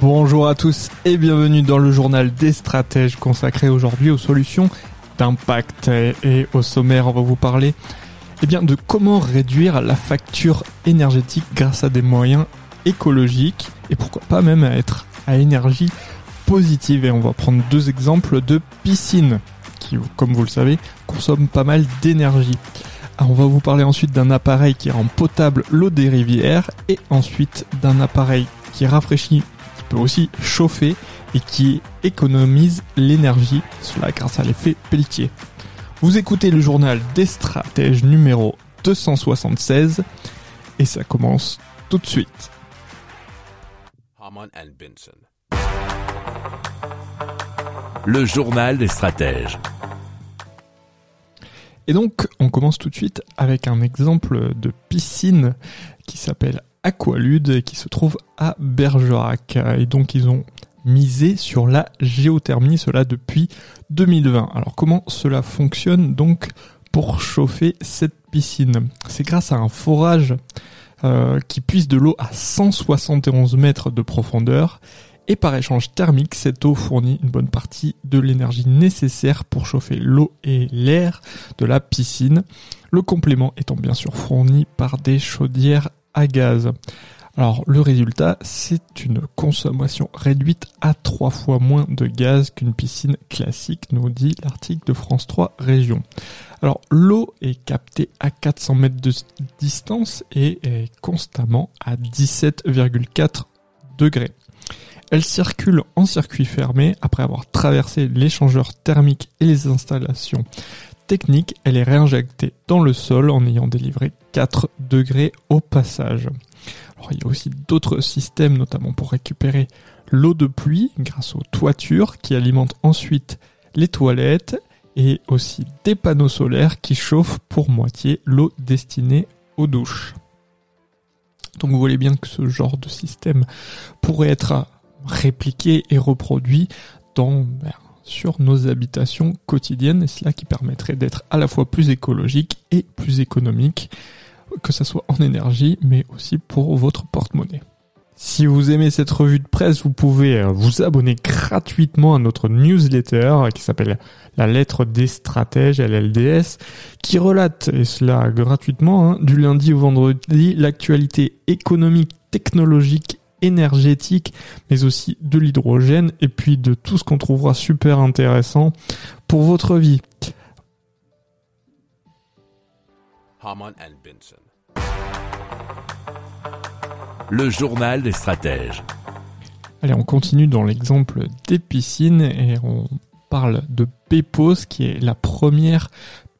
Bonjour à tous et bienvenue dans le journal des stratèges consacré aujourd'hui aux solutions d'impact. Et au sommaire, on va vous parler eh bien, de comment réduire la facture énergétique grâce à des moyens écologiques et pourquoi pas même être à énergie positive. Et on va prendre deux exemples de piscines qui, comme vous le savez, consomment pas mal d'énergie. On va vous parler ensuite d'un appareil qui rend potable l'eau des rivières et ensuite d'un appareil qui rafraîchit, peut aussi chauffer et qui économise l'énergie, cela grâce à l'effet Pelletier. Vous écoutez le journal des stratèges numéro 276 et ça commence tout de suite. Le journal des stratèges. Et donc, on commence tout de suite avec un exemple de piscine qui s'appelle Aqualude qui se trouve à Bergerac. Et donc, ils ont misé sur la géothermie, cela depuis 2020. Alors, comment cela fonctionne donc pour chauffer cette piscine? C'est grâce à un forage euh, qui puise de l'eau à 171 mètres de profondeur et par échange thermique, cette eau fournit une bonne partie de l'énergie nécessaire pour chauffer l'eau et l'air de la piscine, le complément étant bien sûr fourni par des chaudières gaz. Alors le résultat, c'est une consommation réduite à trois fois moins de gaz qu'une piscine classique, nous dit l'article de France 3 Région. Alors l'eau est captée à 400 mètres de distance et constamment à 17,4 degrés. Elle circule en circuit fermé après avoir traversé l'échangeur thermique et les installations techniques. Elle est réinjectée dans le sol en ayant délivré 4 degrés au passage. Il y a aussi d'autres systèmes, notamment pour récupérer l'eau de pluie grâce aux toitures qui alimentent ensuite les toilettes et aussi des panneaux solaires qui chauffent pour moitié l'eau destinée aux douches. Donc vous voyez bien que ce genre de système pourrait être répliqué et reproduit dans ben, sur nos habitations quotidiennes et cela qui permettrait d'être à la fois plus écologique et plus économique que ce soit en énergie mais aussi pour votre porte-monnaie. Si vous aimez cette revue de presse, vous pouvez euh, vous abonner gratuitement à notre newsletter qui s'appelle La lettre des stratèges, LLDS, qui relate, et cela gratuitement, hein, du lundi au vendredi, l'actualité économique, technologique énergétique, mais aussi de l'hydrogène et puis de tout ce qu'on trouvera super intéressant pour votre vie. Le journal des stratèges. Allez, on continue dans l'exemple des piscines et on parle de Pepos qui est la première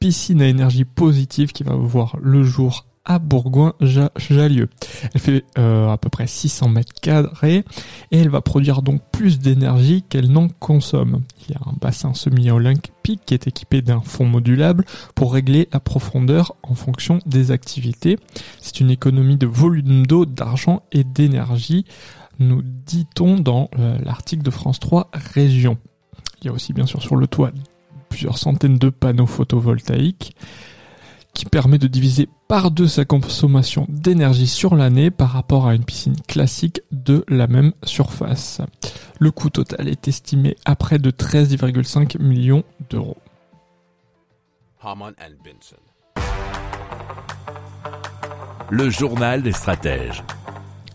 piscine à énergie positive qui va voir le jour à Bourgoin-Jallieu. Elle fait euh, à peu près 600 mètres carrés et elle va produire donc plus d'énergie qu'elle n'en consomme. Il y a un bassin semi-olympique qui est équipé d'un fond modulable pour régler la profondeur en fonction des activités. C'est une économie de volume d'eau, d'argent et d'énergie, nous dit-on dans euh, l'article de France 3 Région. Il y a aussi bien sûr sur le toit plusieurs centaines de panneaux photovoltaïques qui permet de diviser par deux sa consommation d'énergie sur l'année par rapport à une piscine classique de la même surface. Le coût total est estimé à près de 13,5 millions d'euros. Le journal des stratèges.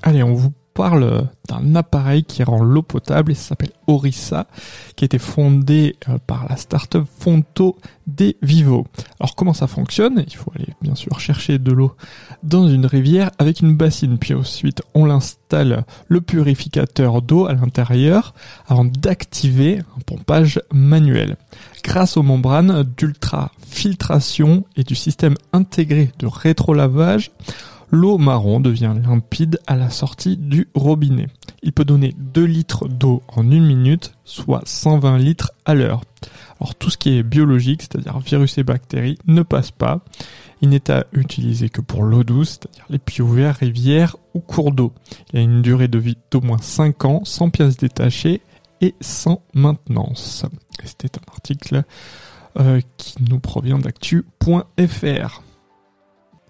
Allez, on vous parle d'un appareil qui rend l'eau potable et ça s'appelle Orissa, qui a été fondé euh, par la start-up Fonto des Vivo. Alors comment ça fonctionne? Il faut aller bien sûr chercher de l'eau dans une rivière avec une bassine, puis ensuite on l'installe le purificateur d'eau à l'intérieur avant d'activer un pompage manuel. Grâce aux membranes d'ultra-filtration et du système intégré de rétrolavage, l'eau marron devient limpide à la sortie du robinet. Il peut donner 2 litres d'eau en une minute, soit 120 litres à l'heure. Alors tout ce qui est biologique, c'est-à-dire virus et bactéries, ne passe pas. Il n'est à utiliser que pour l'eau douce, c'est-à-dire les puits ouverts, rivières ou cours d'eau. Il a une durée de vie d'au moins 5 ans, sans pièces détachées et sans maintenance. C'était un article euh, qui nous provient d'actu.fr.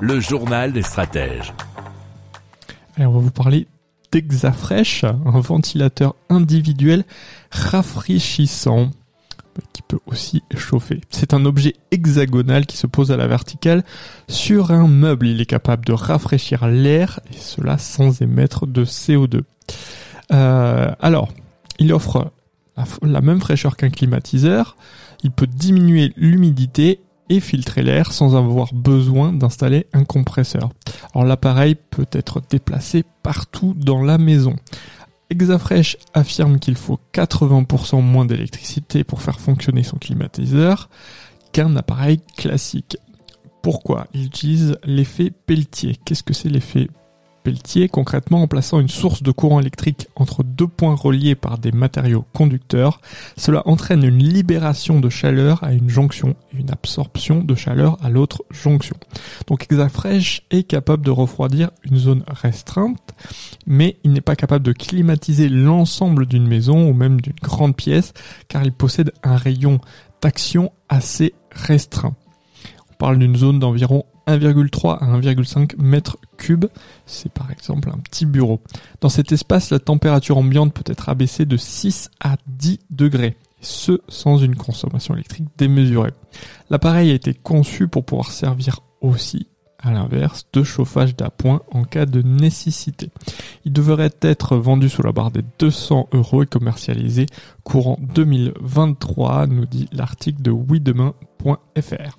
Le journal des stratèges. Allez, on va vous parler d'Exafresh, un ventilateur individuel rafraîchissant qui peut aussi chauffer. C'est un objet hexagonal qui se pose à la verticale sur un meuble. Il est capable de rafraîchir l'air et cela sans émettre de CO2. Euh, alors, il offre la, la même fraîcheur qu'un climatiseur. Il peut diminuer l'humidité et filtrer l'air sans avoir besoin d'installer un compresseur. Alors l'appareil peut être déplacé partout dans la maison. Exafresh affirme qu'il faut 80% moins d'électricité pour faire fonctionner son climatiseur qu'un appareil classique. Pourquoi Il utilise l'effet Pelletier? Qu'est-ce que c'est l'effet Concrètement, en plaçant une source de courant électrique entre deux points reliés par des matériaux conducteurs, cela entraîne une libération de chaleur à une jonction et une absorption de chaleur à l'autre jonction. Donc Exafresh est capable de refroidir une zone restreinte, mais il n'est pas capable de climatiser l'ensemble d'une maison ou même d'une grande pièce, car il possède un rayon d'action assez restreint. On parle d'une zone d'environ 1,3 à 1,5 mètres cubes. C'est par exemple un petit bureau. Dans cet espace, la température ambiante peut être abaissée de 6 à 10 degrés. Ce, sans une consommation électrique démesurée. L'appareil a été conçu pour pouvoir servir aussi, à l'inverse, de chauffage d'appoint en cas de nécessité. Il devrait être vendu sous la barre des 200 euros et commercialisé courant 2023, nous dit l'article de ouidemain.fr.